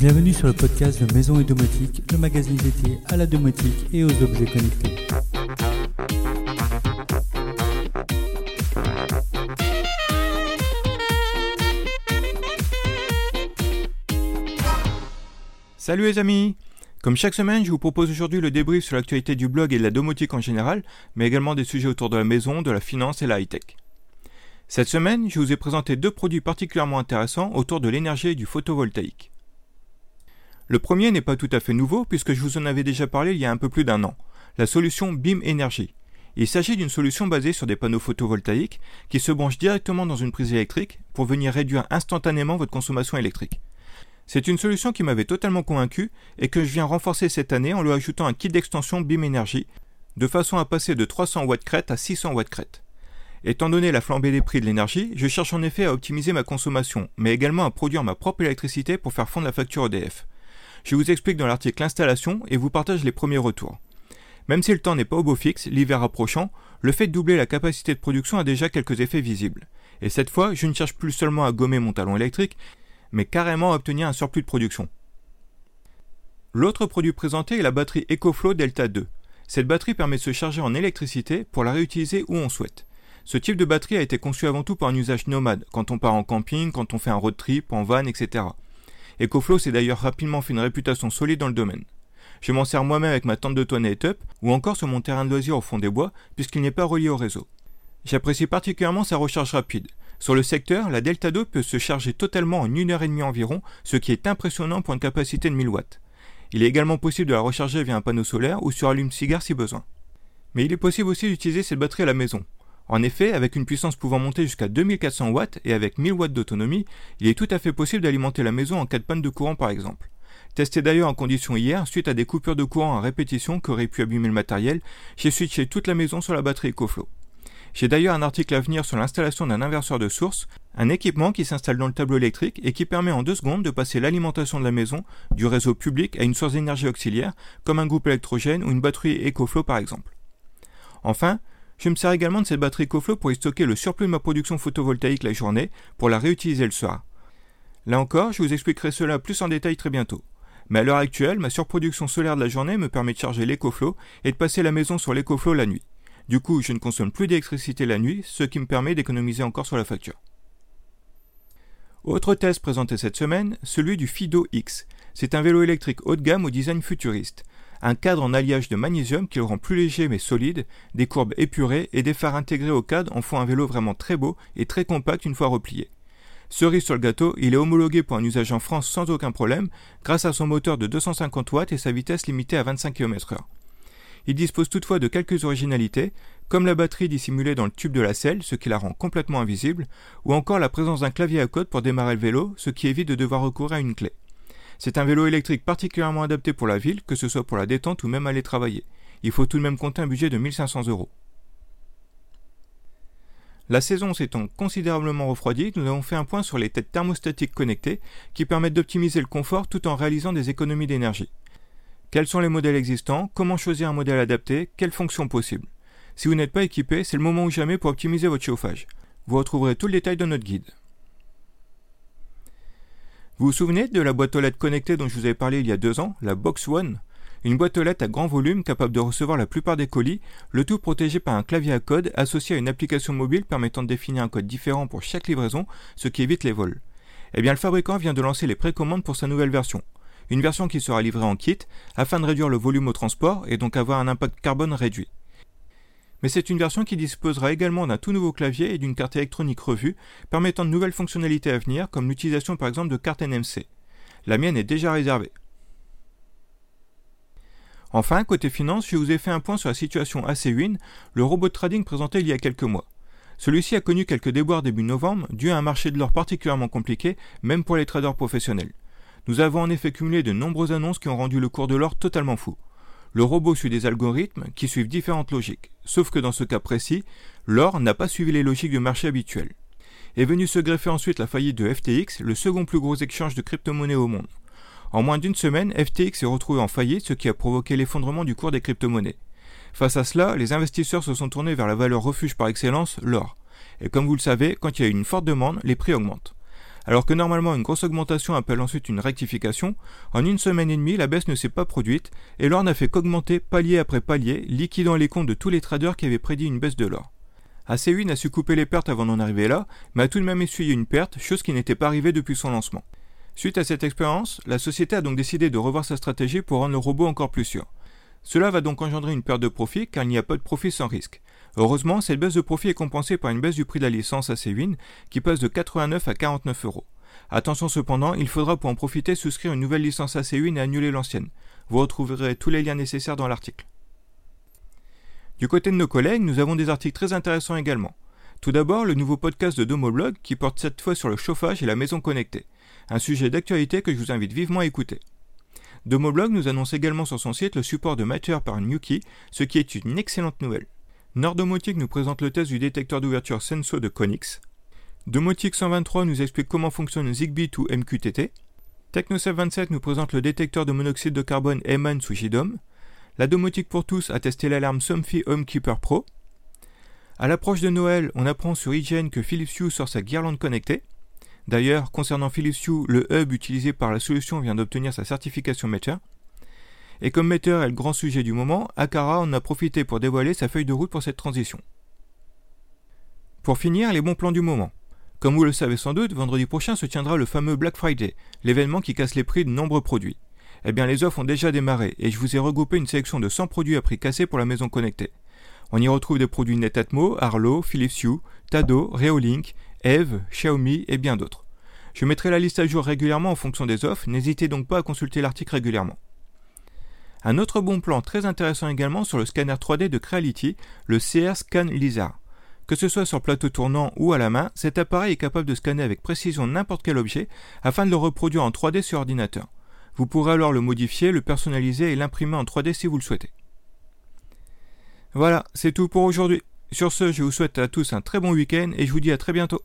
Bienvenue sur le podcast de Maison et Domotique, le magazine dédié à la domotique et aux objets connectés. Salut les amis Comme chaque semaine, je vous propose aujourd'hui le débrief sur l'actualité du blog et de la domotique en général, mais également des sujets autour de la maison, de la finance et la high-tech. Cette semaine, je vous ai présenté deux produits particulièrement intéressants autour de l'énergie et du photovoltaïque. Le premier n'est pas tout à fait nouveau puisque je vous en avais déjà parlé il y a un peu plus d'un an, la solution BIM Energy. Il s'agit d'une solution basée sur des panneaux photovoltaïques qui se branchent directement dans une prise électrique pour venir réduire instantanément votre consommation électrique. C'est une solution qui m'avait totalement convaincu et que je viens renforcer cette année en lui ajoutant un kit d'extension BIM Energy de façon à passer de 300 watts crête à 600 watts crête. Étant donné la flambée des prix de l'énergie, je cherche en effet à optimiser ma consommation, mais également à produire ma propre électricité pour faire fondre la facture EDF. Je vous explique dans l'article l'installation et vous partage les premiers retours. Même si le temps n'est pas au beau fixe, l'hiver approchant, le fait de doubler la capacité de production a déjà quelques effets visibles. Et cette fois, je ne cherche plus seulement à gommer mon talon électrique, mais carrément à obtenir un surplus de production. L'autre produit présenté est la batterie EcoFlow Delta 2. Cette batterie permet de se charger en électricité pour la réutiliser où on souhaite. Ce type de batterie a été conçu avant tout pour un usage nomade, quand on part en camping, quand on fait un road trip, en van, etc. EcoFlow s'est d'ailleurs rapidement fait une réputation solide dans le domaine. Je m'en sers moi-même avec ma tente de toilette up ou encore sur mon terrain de loisir au fond des bois puisqu'il n'est pas relié au réseau. J'apprécie particulièrement sa recharge rapide. Sur le secteur, la Delta 2 peut se charger totalement en une heure et demie environ, ce qui est impressionnant pour une capacité de 1000 watts. Il est également possible de la recharger via un panneau solaire ou sur allume-cigare si besoin. Mais il est possible aussi d'utiliser cette batterie à la maison. En effet, avec une puissance pouvant monter jusqu'à 2400 watts et avec 1000 watts d'autonomie, il est tout à fait possible d'alimenter la maison en cas de panne de courant par exemple. Testé d'ailleurs en condition hier, suite à des coupures de courant à répétition qui auraient pu abîmer le matériel, j'ai switché toute la maison sur la batterie EcoFlow. J'ai d'ailleurs un article à venir sur l'installation d'un inverseur de source, un équipement qui s'installe dans le tableau électrique et qui permet en deux secondes de passer l'alimentation de la maison du réseau public à une source d'énergie auxiliaire, comme un groupe électrogène ou une batterie EcoFlow par exemple. Enfin, je me sers également de cette batterie EcoFlow pour y stocker le surplus de ma production photovoltaïque la journée pour la réutiliser le soir. Là encore, je vous expliquerai cela plus en détail très bientôt. Mais à l'heure actuelle, ma surproduction solaire de la journée me permet de charger l'EcoFlow et de passer la maison sur l'EcoFlow la nuit. Du coup, je ne consomme plus d'électricité la nuit, ce qui me permet d'économiser encore sur la facture. Autre test présenté cette semaine, celui du Fido X. C'est un vélo électrique haut de gamme au design futuriste un cadre en alliage de magnésium qui le rend plus léger mais solide, des courbes épurées et des phares intégrés au cadre en font un vélo vraiment très beau et très compact une fois replié. Cerise sur le gâteau, il est homologué pour un usage en France sans aucun problème, grâce à son moteur de 250 watts et sa vitesse limitée à 25 km/h. Il dispose toutefois de quelques originalités, comme la batterie dissimulée dans le tube de la selle, ce qui la rend complètement invisible, ou encore la présence d'un clavier à code pour démarrer le vélo, ce qui évite de devoir recourir à une clé. C'est un vélo électrique particulièrement adapté pour la ville, que ce soit pour la détente ou même aller travailler. Il faut tout de même compter un budget de 1500 euros. La saison s'étant considérablement refroidie, nous avons fait un point sur les têtes thermostatiques connectées qui permettent d'optimiser le confort tout en réalisant des économies d'énergie. Quels sont les modèles existants? Comment choisir un modèle adapté? Quelles fonctions possibles? Si vous n'êtes pas équipé, c'est le moment ou jamais pour optimiser votre chauffage. Vous retrouverez tout le détail dans notre guide. Vous vous souvenez de la boîte aux lettres connectée dont je vous avais parlé il y a deux ans, la Box One? Une boîte aux lettres à grand volume capable de recevoir la plupart des colis, le tout protégé par un clavier à code associé à une application mobile permettant de définir un code différent pour chaque livraison, ce qui évite les vols. Eh bien, le fabricant vient de lancer les précommandes pour sa nouvelle version. Une version qui sera livrée en kit afin de réduire le volume au transport et donc avoir un impact carbone réduit mais c'est une version qui disposera également d'un tout nouveau clavier et d'une carte électronique revue, permettant de nouvelles fonctionnalités à venir, comme l'utilisation par exemple de cartes NMC. La mienne est déjà réservée. Enfin, côté finance, je vous ai fait un point sur la situation AC le robot trading présenté il y a quelques mois. Celui-ci a connu quelques déboires début novembre, dû à un marché de l'or particulièrement compliqué, même pour les traders professionnels. Nous avons en effet cumulé de nombreuses annonces qui ont rendu le cours de l'or totalement fou. Le robot suit des algorithmes qui suivent différentes logiques, sauf que dans ce cas précis, l'or n'a pas suivi les logiques du marché habituel. Est venu se greffer ensuite la faillite de FTX, le second plus gros échange de crypto-monnaies au monde. En moins d'une semaine, FTX s'est retrouvé en faillite, ce qui a provoqué l'effondrement du cours des crypto-monnaies. Face à cela, les investisseurs se sont tournés vers la valeur refuge par excellence, l'or. Et comme vous le savez, quand il y a une forte demande, les prix augmentent. Alors que normalement une grosse augmentation appelle ensuite une rectification, en une semaine et demie la baisse ne s'est pas produite et l'or n'a fait qu'augmenter palier après palier, liquidant les comptes de tous les traders qui avaient prédit une baisse de l'or. AC8 a su couper les pertes avant d'en arriver là, mais a tout de même essuyé une perte, chose qui n'était pas arrivée depuis son lancement. Suite à cette expérience, la société a donc décidé de revoir sa stratégie pour rendre le robot encore plus sûr. Cela va donc engendrer une perte de profit car il n'y a pas de profit sans risque. Heureusement, cette baisse de profit est compensée par une baisse du prix de la licence AC1 qui passe de 89 à 49 euros. Attention cependant, il faudra pour en profiter souscrire une nouvelle licence AC1 et annuler l'ancienne. Vous retrouverez tous les liens nécessaires dans l'article. Du côté de nos collègues, nous avons des articles très intéressants également. Tout d'abord, le nouveau podcast de Domoblog qui porte cette fois sur le chauffage et la maison connectée, un sujet d'actualité que je vous invite vivement à écouter. Domoblog nous annonce également sur son site le support de Matter par Nuki, ce qui est une excellente nouvelle. Nordomotique nous présente le test du détecteur d'ouverture Senso de Konix. Domotique 123 nous explique comment fonctionne Zigbee to MQTT. Techno727 nous présente le détecteur de monoxyde de carbone Eman sous JDOM. La domotique pour tous a testé l'alarme Somfy Homekeeper Pro. À l'approche de Noël, on apprend sur IGN que Philips Hue sort sa guirlande connectée. D'ailleurs, concernant Philips Hue, le hub utilisé par la solution vient d'obtenir sa certification Meter. Et comme Meter est le grand sujet du moment, Akara en a profité pour dévoiler sa feuille de route pour cette transition. Pour finir, les bons plans du moment. Comme vous le savez sans doute, vendredi prochain se tiendra le fameux Black Friday, l'événement qui casse les prix de nombreux produits. Eh bien, les offres ont déjà démarré et je vous ai regroupé une sélection de 100 produits à prix cassé pour la maison connectée. On y retrouve des produits Netatmo, Arlo, Philips Hue, Tado, Reolink, Eve, Xiaomi et bien d'autres. Je mettrai la liste à jour régulièrement en fonction des offres, n'hésitez donc pas à consulter l'article régulièrement. Un autre bon plan très intéressant également sur le scanner 3D de Creality, le CR Scan Lizard. Que ce soit sur plateau tournant ou à la main, cet appareil est capable de scanner avec précision n'importe quel objet afin de le reproduire en 3D sur ordinateur. Vous pourrez alors le modifier, le personnaliser et l'imprimer en 3D si vous le souhaitez. Voilà, c'est tout pour aujourd'hui. Sur ce, je vous souhaite à tous un très bon week-end et je vous dis à très bientôt.